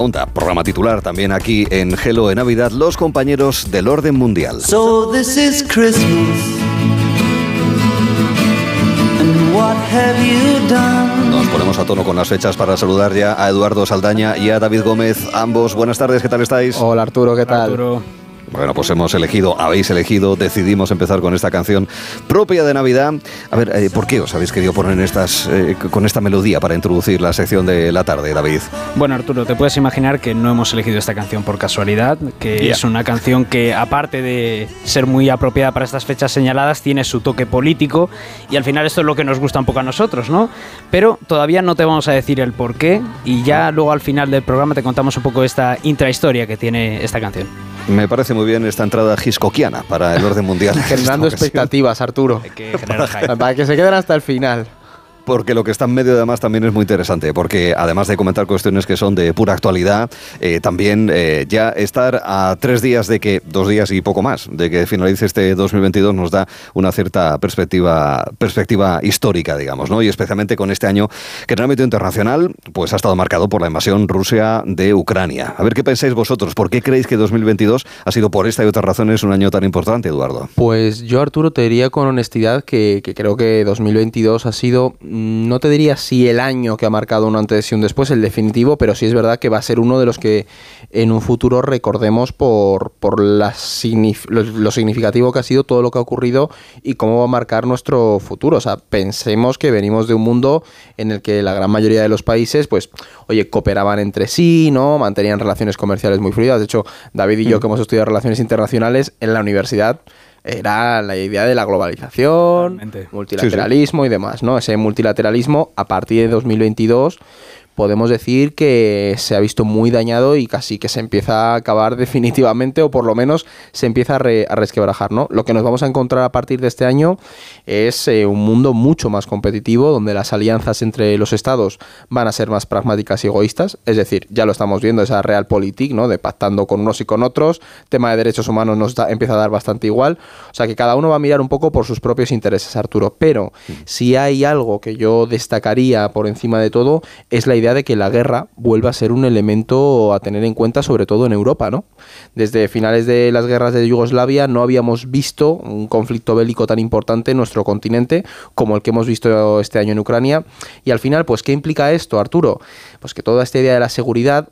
Onda, programa titular también aquí en Gelo en Navidad, los compañeros del orden mundial. So this is Christmas. Nos ponemos a tono con las fechas para saludar ya a Eduardo Saldaña y a David Gómez. Ambos, buenas tardes, ¿qué tal estáis? Hola Arturo, ¿qué tal? Arturo. Bueno, pues hemos elegido, habéis elegido, decidimos empezar con esta canción propia de Navidad. A ver, eh, ¿por qué os habéis querido poner estas, eh, con esta melodía para introducir la sección de la tarde, David? Bueno, Arturo, te puedes imaginar que no hemos elegido esta canción por casualidad, que es una canción que, aparte de ser muy apropiada para estas fechas señaladas, tiene su toque político y al final esto es lo que nos gusta un poco a nosotros, ¿no? Pero todavía no te vamos a decir el por qué y ya luego al final del programa te contamos un poco esta intrahistoria que tiene esta canción. Me parece muy bien esta entrada hitchcockiana para el orden mundial. en Generando expectativas, Arturo. Hay que generar hype. Para que se queden hasta el final. Porque lo que está en medio además también es muy interesante, porque además de comentar cuestiones que son de pura actualidad, eh, también eh, ya estar a tres días de que, dos días y poco más, de que finalice este 2022 nos da una cierta perspectiva, perspectiva histórica, digamos, ¿no? Y especialmente con este año que en el ámbito internacional pues ha estado marcado por la invasión Rusia de Ucrania. A ver qué pensáis vosotros, ¿por qué creéis que 2022 ha sido por esta y otras razones un año tan importante, Eduardo? Pues yo, Arturo, te diría con honestidad que, que creo que 2022 ha sido, no te diría si el año que ha marcado un antes y un después, el definitivo, pero sí es verdad que va a ser uno de los que en un futuro recordemos por, por la signif- lo, lo significativo que ha sido todo lo que ha ocurrido y cómo va a marcar nuestro futuro. O sea, pensemos que venimos de un mundo en el que la gran mayoría de los países, pues, oye, cooperaban entre sí, ¿no? Mantenían relaciones comerciales muy fluidas. De hecho, David y yo, que hemos estudiado relaciones internacionales en la universidad, era la idea de la globalización, Totalmente. multilateralismo y demás, ¿no? Ese multilateralismo a partir de 2022 podemos decir que se ha visto muy dañado y casi que se empieza a acabar definitivamente o por lo menos se empieza a, re- a resquebrajar, ¿no? Lo que nos vamos a encontrar a partir de este año es eh, un mundo mucho más competitivo donde las alianzas entre los estados van a ser más pragmáticas y egoístas, es decir, ya lo estamos viendo esa realpolitik, ¿no? De pactando con unos y con otros, tema de derechos humanos nos da- empieza a dar bastante igual, o sea que cada uno va a mirar un poco por sus propios intereses, Arturo, pero si hay algo que yo destacaría por encima de todo es la idea de que la guerra vuelva a ser un elemento a tener en cuenta, sobre todo en Europa, ¿no? Desde finales de las guerras de Yugoslavia no habíamos visto un conflicto bélico tan importante en nuestro continente como el que hemos visto este año en Ucrania. Y al final, pues, ¿qué implica esto, Arturo? Pues que toda esta idea de la seguridad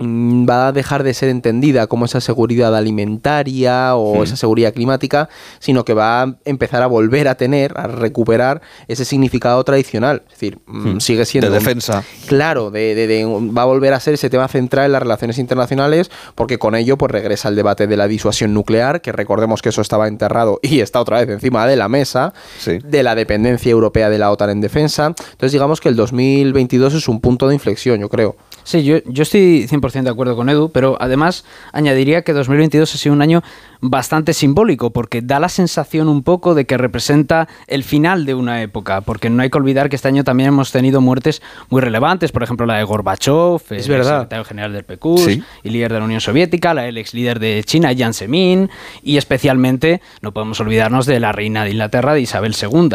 va a dejar de ser entendida como esa seguridad alimentaria o esa seguridad climática, sino que va a empezar a volver a tener, a recuperar ese significado tradicional. Es decir, mm, sigue siendo... De defensa. Claro, de, de- de- va a volver a ser ese tema central en las relaciones internacionales, porque con ello pues regresa el debate de la disuasión nuclear, que recordemos que eso estaba enterrado y está otra vez encima de la mesa, Sí. de la dependencia europea de la OTAN en defensa. Entonces digamos que el 2022 es un punto de inflexión, yo creo. Sí, yo, yo estoy 100% de acuerdo con Edu, pero además añadiría que 2022 ha sido un año bastante simbólico, porque da la sensación un poco de que representa el final de una época, porque no hay que olvidar que este año también hemos tenido muertes muy relevantes, por ejemplo la de Gorbachev, Es el verdad. secretario general del PQ Sí. y líder de la Unión Soviética, la el ex líder de China, Jiang Zemin, y especialmente no podemos olvidarnos de la reina de Inglaterra, de Isabel II.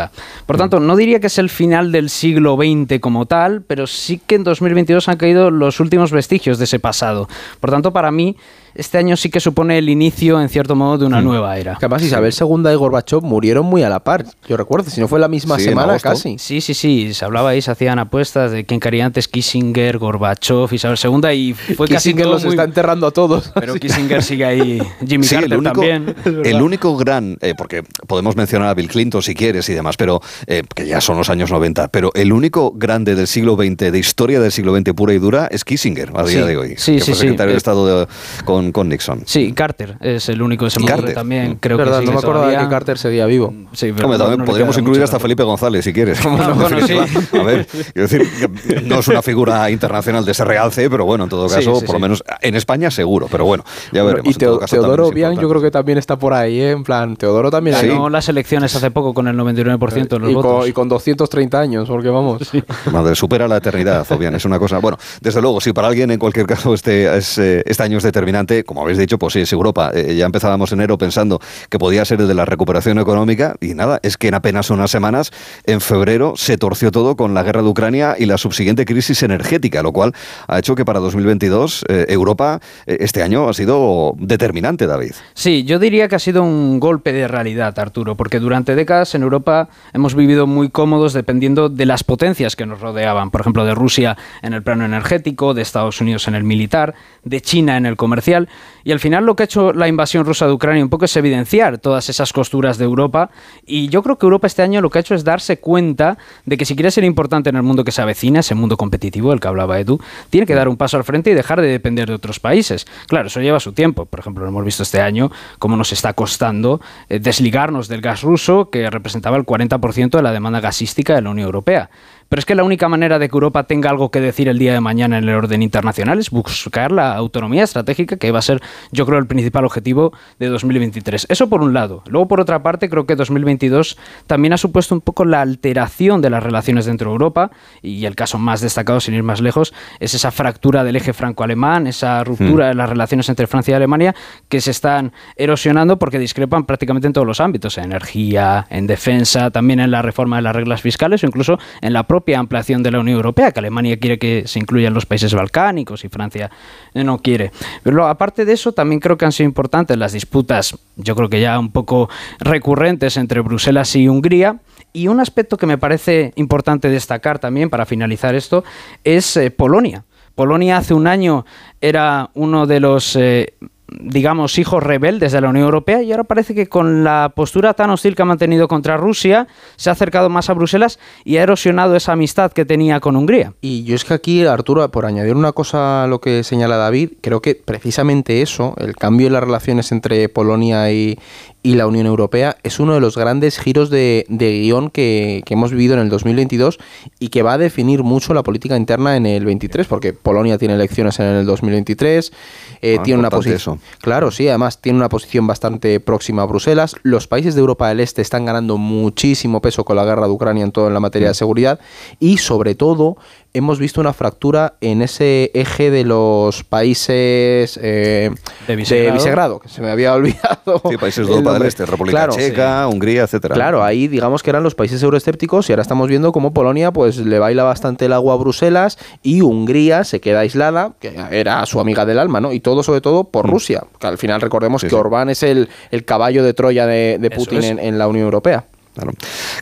Por tanto, no diría que es el final del siglo XX como tal, pero sí que en 2022 han caído los últimos vestigios de ese pasado. Por tanto, para mí, este año sí que supone el inicio, en cierto modo, de una nueva era. Que además Isabel II y Gorbachev murieron muy a la par, yo recuerdo, si no fue la misma Sí, semana casi. Sí, sí, sí, se hablaba ahí, se hacían apuestas de quién caería antes, Kissinger, Gorbachev, Isabel II, y fue casi Kissinger todo los muy- está enterrando a todos. Pero Kissinger sigue ahí, Jimmy Sí, Carter el único, también. el único gran, eh, porque podemos mencionar a Bill Clinton si quieres y demás, pero eh, que ya son los años 90, pero el único grande del siglo XX, de historia del siglo XX pura y dura, es Kissinger a día Sí, de hoy. sí, que sí, fue sí. secretario de Eh, Estado de- con, con Nixon. Sí, Carter es el único de ese Y mundo Carter. también. Mm. Creo verdad, que no me acordaba de que Carter seguía vivo. Sí, pero Hombre, no- también no le podríamos incluir hasta. Felipe González, si quieres. no? Bueno, sí. A ver, quiero decir, que no es una figura internacional de ese realce, pero bueno, en todo caso, sí, por lo menos en España seguro, pero bueno, ya veremos. y en todo Teo- caso, Teodoro Bian yo creo que también está por ahí, ¿eh? en plan, Teodoro también Sí. ganó. Las elecciones hace poco con el 99% de los y, votos. con, y con 230 años, porque vamos. Madre, supera la eternidad, Fabián, es una cosa. Bueno, desde luego, si para alguien en cualquier caso este, es, eh, este año es determinante, como habéis dicho, pues sí, es Europa. Eh, ya empezábamos enero pensando que podía ser el de la recuperación económica y nada, es que en apenas unas semanas, en febrero, se torció todo con la guerra de Ucrania y la subsiguiente crisis energética, lo cual ha hecho que para 2022 eh, Europa eh, este año ha sido determinante, David. Sí, yo diría que ha sido un golpe de realidad, Arturo, porque durante décadas en Europa hemos vivido muy cómodos dependiendo de las potencias que nos rodeaban, por ejemplo, de Rusia en el plano energético, de Estados Unidos en el militar, de China en el comercial, y al final lo que ha hecho la invasión rusa de Ucrania un poco es evidenciar todas esas costuras de Europa, y yo creo que Europa este año lo que ha hecho es darse cuenta de que si quiere ser importante en el mundo que se avecina, ese mundo competitivo del que hablaba Edu, tiene que dar un paso al frente y dejar de depender de otros países. Claro, eso lleva su tiempo. Por ejemplo, lo hemos visto este año, cómo nos está costando eh, desligarnos del gas ruso, que representaba el 40% de la demanda gasística de la Unión Europea. Pero es que la única manera de que Europa tenga algo que decir el día de mañana en el orden internacional es buscar la autonomía estratégica, que va a ser, yo creo, el principal objetivo de 2023. Eso por un lado. Luego, por otra parte, creo que 2022 también ha supuesto un poco la alteración de las relaciones dentro de Europa, y el caso más destacado, sin ir más lejos, es esa fractura del eje franco-alemán, esa ruptura de las relaciones entre Francia y Alemania, que se están erosionando porque discrepan prácticamente en todos los ámbitos, en energía, en defensa, también en la reforma de las reglas fiscales o incluso en la propia ampliación de la Unión Europea, que Alemania quiere que se incluyan los países balcánicos y Francia no quiere. Pero aparte de eso, también creo que han sido importantes las disputas, yo creo que ya un poco recurrentes entre Bruselas y Hungría. Y un aspecto que me parece importante destacar también para finalizar esto es eh, Polonia. Polonia hace un año era uno de los eh, digamos, hijos rebeldes de la Unión Europea y ahora parece que con la postura tan hostil que ha mantenido contra Rusia, se ha acercado más a Bruselas y ha erosionado esa amistad que tenía con Hungría. Y yo es que aquí, Arturo, por añadir una cosa a lo que señala David, creo que precisamente eso, el cambio en las relaciones entre Polonia y, y la Unión Europea es uno de los grandes giros de, guion que, hemos vivido en el 2022 y que va a definir mucho la política interna en el 23, porque Polonia tiene elecciones en el 2023, eh, Ah, tiene una posición... Claro, sí, además tiene una posición bastante próxima a Bruselas. Los países de Europa del Este están ganando muchísimo peso con la guerra de Ucrania en todo en la materia de seguridad y sobre todo hemos visto una fractura en ese eje de los países eh, De Visegrado. que se me había olvidado. Sí, países de Europa del nombre. Este, República Claro, Checa, Hungría, etcétera. Claro, ahí digamos que eran los países euroescépticos y ahora estamos viendo cómo Polonia pues le baila bastante el agua a Bruselas y Hungría se queda aislada, que era su amiga del alma, ¿no? Y todo sobre todo por Rusia, que al final recordemos Mm. Sí, que sí. Orbán es el, el caballo de Troya de, de Putin en, en la Unión Europea.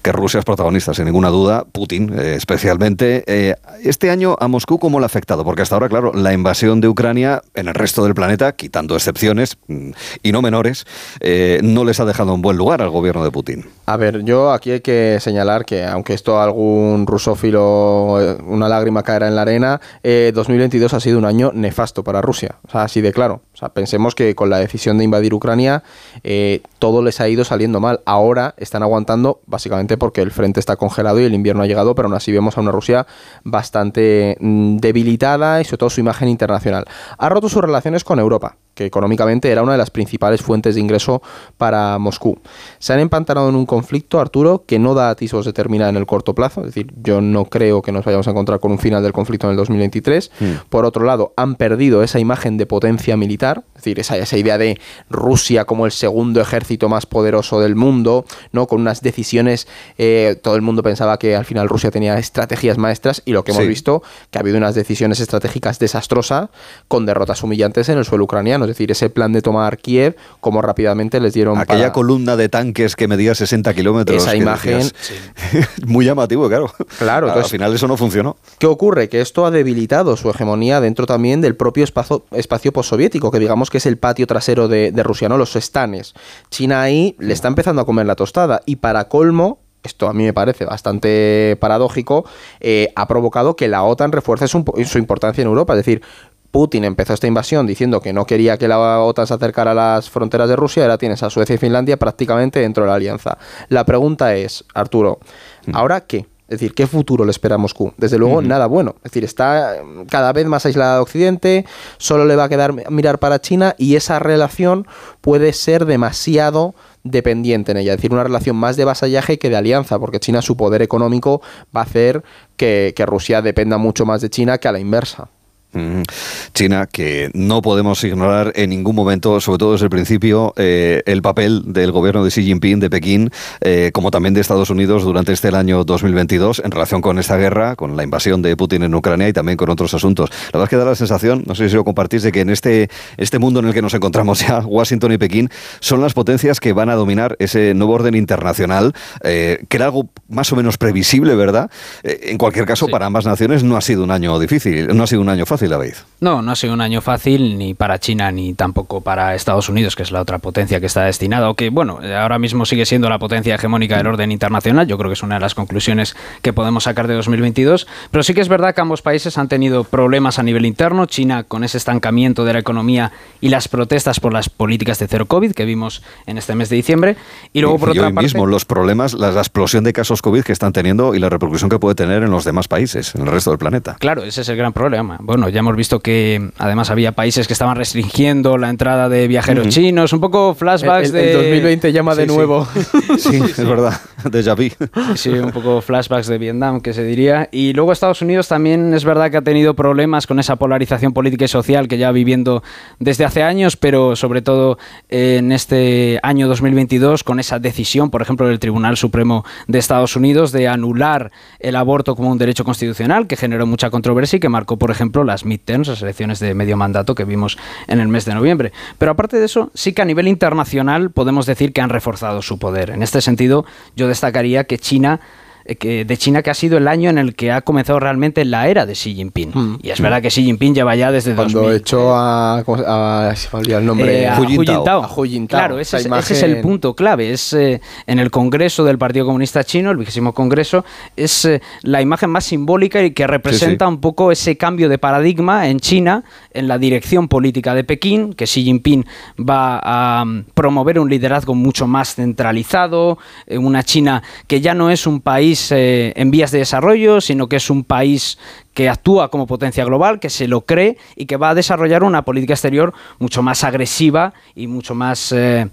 Que Rusia es protagonista, sin ninguna duda, Putin eh, especialmente. Eh, este año a Moscú, ¿cómo le ha afectado? Porque hasta ahora, claro, la invasión de Ucrania en el resto del planeta, quitando excepciones mm, y no menores, eh, no les ha dejado en buen lugar al gobierno de Putin. A ver, yo aquí hay que señalar que aunque esto algún rusófilo una lágrima caerá en la arena, eh, 2022 ha sido un año nefasto para Rusia, o sea, así de claro. O sea, pensemos que con la decisión de invadir Ucrania todo les ha ido saliendo mal. Ahora están aguantando básicamente porque el frente está congelado y el invierno ha llegado, pero aún así vemos a una Rusia bastante mm, debilitada y sobre todo su imagen internacional. Ha roto sus relaciones con Europa, que económicamente era una de las principales fuentes de ingreso para Moscú. Se han empantanado en un conflicto, Arturo, que no da atisbos de terminar en el corto plazo. Es decir, yo no creo que nos vayamos a encontrar con un final del conflicto en el 2023. Hmm. Por otro lado, han perdido esa imagen de potencia militar, es decir, esa, esa idea de Rusia como el segundo ejército más poderoso del mundo, ¿no? Con unas decisiones, eh, todo el mundo pensaba que al final Rusia tenía estrategias maestras y lo que hemos Sí. visto, que ha habido unas decisiones estratégicas desastrosas con derrotas humillantes en el suelo ucraniano. Es decir, ese plan de tomar Kiev, como rápidamente les dieron Aquella para- columna de tanques que medía 60 kilómetros. Esa imagen- decías, muy llamativo, claro. Claro, Al entonces- final eso no funcionó. ¿Qué ocurre? Que esto ha debilitado su hegemonía dentro también del propio espacio, espacio postsoviético, que digamos que es el patio trasero de, de Rusia, ¿no? Los estanes. China ahí le está empezando a comer la tostada. Y para colmo, esto a mí me parece bastante paradójico, eh, ha provocado que la OTAN refuerce su, su importancia en Europa. Es decir, Putin empezó esta invasión diciendo que no quería que la OTAN se acercara a las fronteras de Rusia, ahora tienes a Suecia y Finlandia prácticamente dentro de la alianza. La pregunta es, Arturo, ¿ahora qué? Es decir, ¿qué futuro le espera a Moscú? Desde luego, nada bueno. Es decir, está eh, cada vez más aislada de Occidente, solo le va a quedar mirar para China y esa relación puede ser demasiado dependiente en ella. Es decir, una relación más de vasallaje que de alianza, porque China, su poder económico, va a hacer que, que Rusia dependa mucho más de China que a la inversa. Mm, China, que no podemos ignorar en ningún momento, sobre todo desde el principio, eh, el papel del gobierno de Xi Jinping de Pekín, eh, como también de Estados Unidos durante este año 2022 en relación con esta guerra, con la invasión de Putin en Ucrania y también con otros asuntos. La verdad es que da la sensación, no sé si lo compartís, de que en este, este mundo en el que nos encontramos ya, Washington y Pekín, son las potencias que van a dominar ese nuevo orden internacional, eh, que era algo más o menos previsible, ¿verdad? en cualquier caso, para ambas naciones no ha sido un año difícil, no ha sido un año fácil no, no ha sido un año fácil ni para China ni tampoco para Estados Unidos, que es la otra potencia que está destinada, o que, bueno, ahora mismo sigue siendo la potencia hegemónica del orden internacional. Yo creo que es una de las conclusiones que podemos sacar de 2022. Pero sí que es verdad que ambos países han tenido problemas a nivel interno. China con ese estancamiento de la economía y las protestas por las políticas de cero COVID que vimos en este mes de diciembre. Y luego, por y otra hoy parte, mismo, los problemas, la, la explosión de casos COVID que están teniendo y la repercusión que puede tener en los demás países, en el resto del planeta. Claro, ese es el gran problema. Bueno, ya hemos visto que además había países que estaban restringiendo la entrada de viajeros chinos, un poco flashbacks el, de... el 2020 llama de Sí, sí. nuevo. Sí, es verdad, déjà vu. Sí, un poco flashbacks de Vietnam, que se diría. Y luego Estados Unidos también es verdad que ha tenido problemas con esa polarización política y social que ya viviendo desde hace años, pero sobre todo en este año 2022 con esa decisión, por ejemplo, del Tribunal Supremo de Estados Unidos de anular el aborto como un derecho constitucional, que generó mucha controversia y que marcó, por ejemplo, las midterms, las elecciones de medio mandato que vimos en el mes de noviembre. Pero aparte de eso, sí que a nivel internacional podemos decir que han reforzado su poder. En este sentido, yo destacaría que China que de China que ha sido el año en el que ha comenzado realmente la era de Xi Jinping. Mm. Y es verdad que Xi Jinping lleva ya desde Cuando 2000. echó a. ¿cómo se- a- se me el nombre. Eh, a Hu Jintao. A Hu Jintao. Claro, ese es, ese es el punto clave. Es eh, en el Congreso del Partido Comunista Chino, el vigésimo Congreso, es eh, la imagen más simbólica y que representa un poco ese cambio de paradigma en China, en la dirección política de Pekín, que Xi Jinping va a mm, promover un liderazgo mucho más centralizado, eh, una China que ya no es un país eh, en vías de desarrollo, sino que es un país que actúa como potencia global, que se lo cree y que va a desarrollar una política exterior mucho más agresiva y mucho más eh,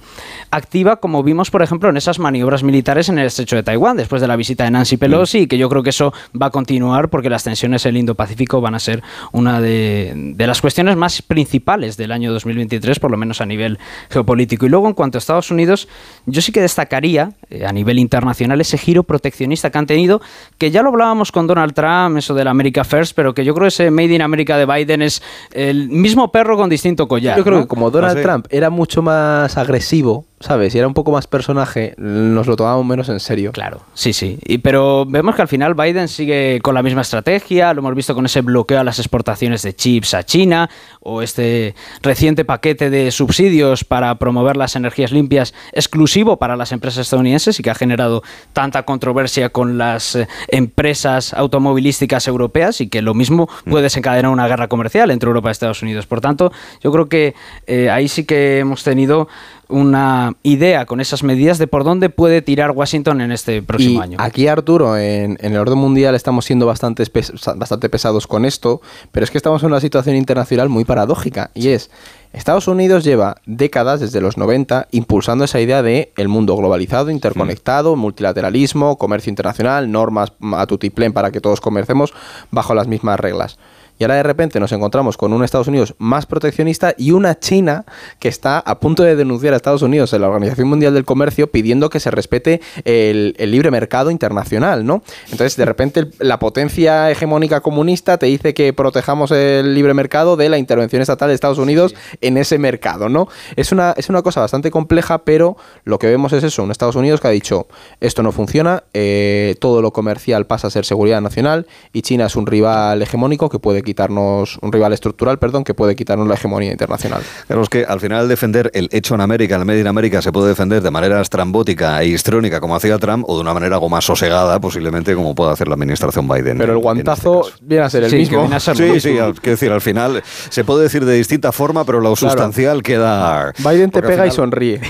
activa, como vimos, por ejemplo, en esas maniobras militares en el estrecho de Taiwán, después de la visita de Nancy Pelosi, y que yo creo que eso va a continuar porque las tensiones en el Indo-Pacífico van a ser una de, de las cuestiones más principales del año 2023, por lo menos a nivel geopolítico. Y luego, en cuanto a Estados Unidos, yo sí que destacaría eh, a nivel internacional ese giro proteccionista que han tenido, que ya lo hablábamos con Donald Trump, eso de la America First, pero que yo creo que ese Made in America de Biden es el mismo perro con distinto collar. Yo creo ¿no? que como Donald Ah, sí. Trump era mucho más agresivo, ¿sabes? Y era un poco más personaje, nos lo tomábamos menos en serio. Claro, sí, sí. Y, pero vemos que al final Biden sigue con la misma estrategia, lo hemos visto con ese bloqueo a las exportaciones de chips a China, o este reciente paquete de subsidios para promover las energías limpias exclusivo para las empresas estadounidenses y que ha generado tanta controversia con las eh, empresas automovilísticas europeas y que lo mismo puede desencadenar una guerra comercial entre Europa y Estados Unidos. Por tanto, yo creo que eh, ahí sí que hemos tenido una idea con esas medidas de por dónde puede tirar Washington en este próximo y año. aquí, Arturo, en, en el orden mundial estamos siendo bastante, pes- bastante pesados con esto, pero es que estamos en una situación internacional muy paradójica. Y es, Estados Unidos lleva décadas, desde los 90, impulsando esa idea de el mundo globalizado, interconectado, multilateralismo, comercio internacional, normas a tutiplén para que todos comercemos bajo las mismas reglas. Y ahora de repente nos encontramos con un Estados Unidos más proteccionista y una China que está a punto de denunciar a Estados Unidos en la Organización Mundial del Comercio pidiendo que se respete el, el libre mercado internacional, ¿no? Entonces, de repente, el- la potencia hegemónica comunista te dice que protejamos el libre mercado de la intervención estatal de Estados Unidos en ese mercado, ¿no? Es una, es una cosa bastante compleja, pero lo que vemos es eso, un Estados Unidos que ha dicho, esto no funciona, eh, todo lo comercial pasa a ser seguridad nacional y China es un rival hegemónico que puede quitarnos, un rival estructural, perdón, que puede quitarnos la hegemonía internacional. Claro, es que al final defender el hecho en América, el Made in América, se puede defender de manera estrambótica e histrónica como hacía Trump o de una manera algo más sosegada, posiblemente como puede hacer la administración Biden. Pero el en- en guantazo este caso. viene a ser el Sí, que mismo. viene a ser lo Sí, mismo. sí, al- quiero decir, al final se puede decir de distinta forma, pero lo Claro. sustancial queda... Biden te pega y sonríe.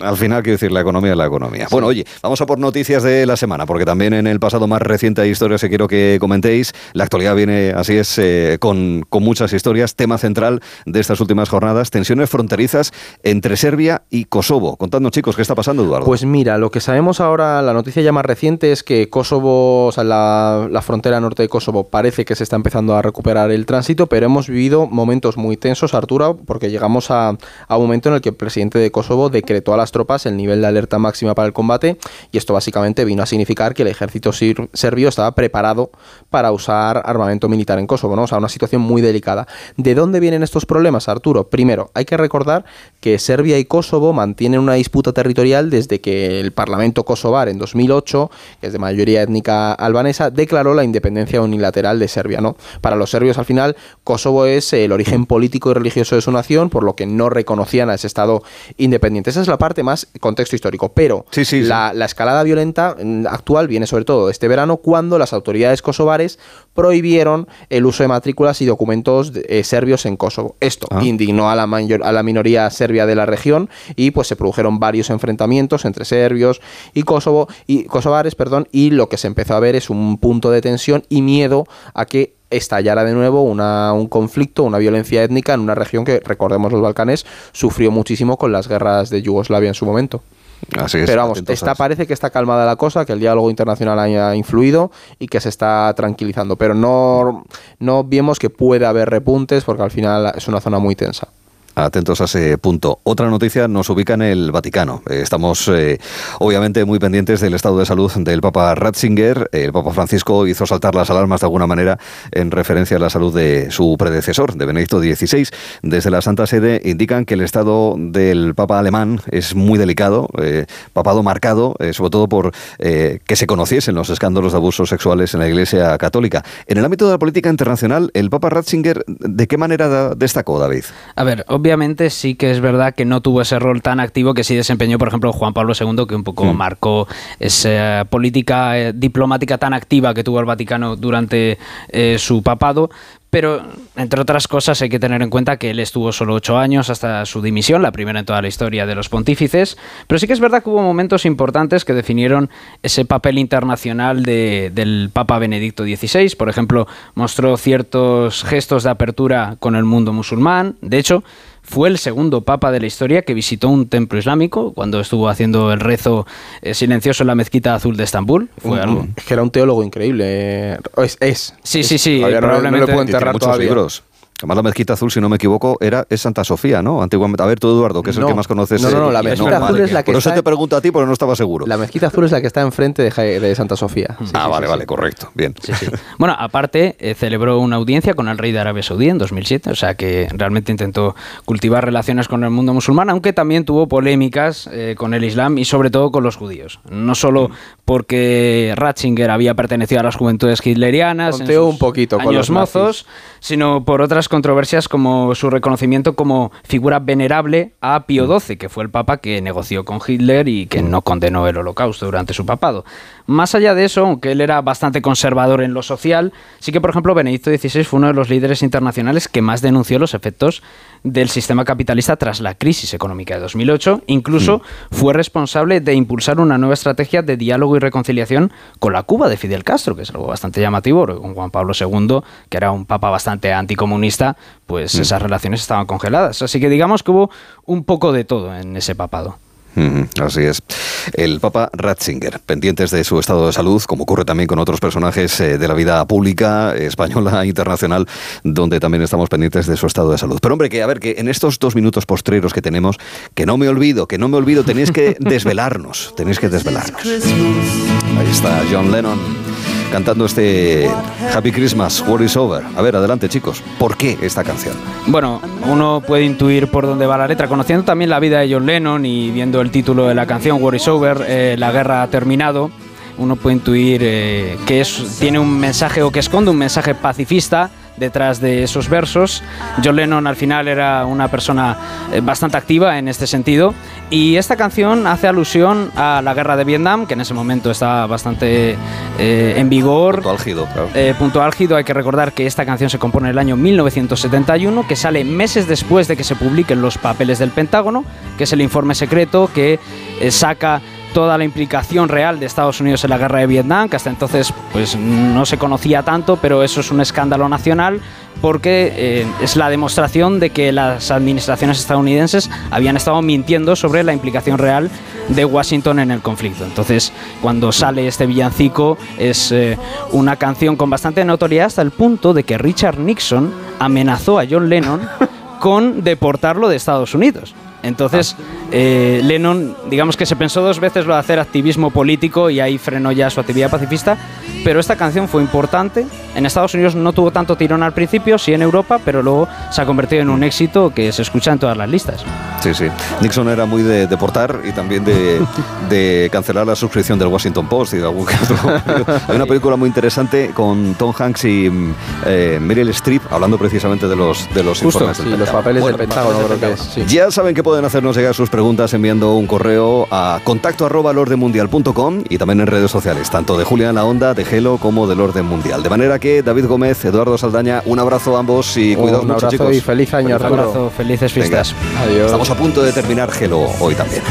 Al final quiero decir, la economía es la economía. Bueno, oye, vamos a por noticias de la semana, porque también en el pasado más reciente hay historias que quiero que comentéis. La actualidad viene, así es, eh, con, con muchas historias. Tema central de estas últimas jornadas, tensiones fronterizas entre Serbia y Kosovo. Contadnos, chicos, ¿qué está pasando, Eduardo? Pues mira, lo que sabemos ahora, la noticia ya más reciente es que Kosovo, o sea, la, la frontera norte de Kosovo parece que se está empezando a recuperar el tránsito, pero hemos vivido momentos muy tensos, Arturo, porque llegamos a, a un momento en el que el presidente de Kosovo decretó a las tropas el nivel de alerta máxima para el combate y esto básicamente vino a significar que el ejército serbio estaba preparado para usar armamento militar en Kosovo, ¿no? O sea, una situación muy delicada. ¿De dónde vienen estos problemas, Arturo? Primero, hay que recordar que Serbia y Kosovo mantienen una disputa territorial desde que el Parlamento kosovar en 2008, que es de mayoría étnica albanesa, declaró la independencia unilateral de Serbia, ¿no? Para los serbios, al final, Kosovo es el origen político y religioso de su nación, por lo que no reconocían a ese Estado independiente. Esa es la parte más contexto histórico. Pero Sí, sí, sí. la, la escalada violenta mm, actual viene sobre todo este verano, cuando las autoridades kosovares prohibieron el uso de matrículas y documentos eh, serbios en Kosovo. Esto Ah. indignó a la, mayor- a la minoría serbia de la región y pues se produjeron varios enfrentamientos entre serbios y Kosovo y kosovares, perdón, y lo que se empezó a ver es un punto de tensión y miedo a que estallara de nuevo una- un conflicto, una violencia étnica en una región que, recordemos los Balcanes, sufrió muchísimo con las guerras de Yugoslavia en su momento. Así es. Pero vamos, está, parece que está calmada la cosa, que el diálogo internacional haya influido y que se está tranquilizando. Pero no, no vemos que puede haber repuntes porque al final es una zona muy tensa. Atentos a ese punto. Otra noticia nos ubica en el Vaticano. Eh, Estamos eh, obviamente muy pendientes del estado de salud del Papa Ratzinger. El Papa Francisco hizo saltar las alarmas de alguna manera en referencia a la salud de su predecesor, de Benedicto XVI. Desde la Santa Sede indican que el estado del Papa alemán es muy delicado, eh, papado marcado, eh, sobre todo por eh, que se conociesen los escándalos de abusos sexuales en la Iglesia Católica. En el ámbito de la política internacional, el Papa Ratzinger, ¿de qué manera destacó, David? A ver, sí que es verdad que no tuvo ese rol tan activo que sí desempeñó, por ejemplo, Juan Pablo II, que un poco Mm. marcó esa política eh, diplomática tan activa que tuvo el Vaticano durante eh, su papado. Pero, entre otras cosas, hay que tener en cuenta que él estuvo solo ocho años hasta su dimisión, la primera en toda la historia de los pontífices. Pero sí que es verdad que hubo momentos importantes que definieron ese papel internacional de- del Papa Benedicto XVI. Por ejemplo, mostró ciertos gestos de apertura con el mundo musulmán. De hecho, fue el segundo papa de la historia que visitó un templo islámico cuando estuvo haciendo el rezo eh, silencioso en la mezquita azul de Estambul. Fue algo. Es que era un teólogo increíble. eh, Es, es. Sí, sí, sí, Todavía no- probablemente puedo enterrar muchos todavía. libros. Además, la mezquita azul, si no me equivoco, era es Santa Sofía, ¿no? Antiguamente. A ver, tú, Eduardo, que es el que más conoces. No, no, no, la mezquita azul es la que Por eso está te en- pregunto a ti, porque no estaba seguro. La mezquita azul es la que está enfrente de, Ja- de Santa Sofía. Sí, ah, sí, vale, sí, vale, sí. correcto. Bien. Sí, sí. Bueno, aparte, eh, celebró una audiencia con el rey de Arabia Saudí en 2007, o sea que realmente intentó cultivar relaciones con el mundo musulmán, aunque también tuvo polémicas eh, con el Islam y sobre todo con los judíos. No solo porque Ratzinger había pertenecido a las juventudes hitlerianas, en Tonteó sus un poquito con años los mozos, sino por otras controversias como su reconocimiento como figura venerable a Pío XII, que fue el papa que negoció con Hitler y que no condenó el holocausto durante su papado. Más allá de eso, aunque él era bastante conservador en lo social, sí que, por ejemplo, Benedicto XVI fue uno de los líderes internacionales que más denunció los efectos del sistema capitalista tras la crisis económica de 2008. Incluso fue responsable de impulsar una nueva estrategia de diálogo y reconciliación con la Cuba de Fidel Castro, que es algo bastante llamativo, porque con Juan Pablo II, que era un papa bastante anticomunista, pues esas relaciones estaban congeladas. Así que digamos que hubo un poco de todo en ese papado. Así es. El Papa Ratzinger, pendientes de su estado de salud, como ocurre también con otros personajes eh, de la vida pública, española, internacional, donde también estamos pendientes de su estado de salud. Pero hombre, que a ver, que en estos dos minutos postreros que tenemos, que no me olvido, que no me olvido, tenéis que desvelarnos, tenéis que desvelarnos. Ahí está John Lennon cantando este Happy Christmas, War is Over. A ver, adelante chicos, ¿por qué esta canción? Bueno, uno puede intuir por dónde va la letra, conociendo también la vida de John Lennon y viendo el título de la canción, War is Over, eh, la guerra ha terminado, uno puede intuir eh, que es, tiene un mensaje o que esconde un mensaje pacifista, detrás de esos versos. John Lennon al final era una persona eh, bastante activa en este sentido y esta canción hace alusión a la guerra de Vietnam, que en ese momento estaba bastante eh, en vigor. Punto álgido, claro. Eh, punto álgido, hay que recordar que esta canción se compone en el año 1971, que sale meses después de que se publiquen los papeles del Pentágono, que es el informe secreto que eh, saca toda la implicación real de Estados Unidos en la guerra de Vietnam, que hasta entonces pues no se conocía tanto, pero eso es un escándalo nacional porque eh, es la demostración de que las administraciones estadounidenses habían estado mintiendo sobre la implicación real de Washington en el conflicto. Entonces, cuando sale este villancico es eh, una canción con bastante notoriedad hasta el punto de que Richard Nixon amenazó a John Lennon con deportarlo de Estados Unidos. Entonces, eh, Lennon, digamos que se pensó dos veces lo de hacer activismo político y ahí frenó ya su actividad pacifista, pero esta canción fue importante. En Estados Unidos no tuvo tanto tirón al principio, sí en Europa, pero luego se ha convertido en un éxito que se escucha en todas las listas. Sí, sí. Nixon era muy de deportar y también de, de cancelar la suscripción del Washington Post y de algún otro. Hay una película muy interesante con Tom Hanks y eh, Meryl Streep hablando precisamente de los, de los Justo, informes del sí, los papeles Bueno, del Pentágono creo que es. sí. Ya saben que pueden hacernos llegar sus preguntas enviando un correo a contacto arroba lordemundial.com y también en redes sociales, tanto de Julián La Onda, de Gelo como del Orden Mundial. De manera que David Gómez, Eduardo Saldaña, un abrazo a ambos y cuidaos Un mucho, abrazo chicos. y feliz año, Un Arturo. abrazo, felices Venga. fiestas. Adiós. Estamos punto de terminar Gelo hoy también.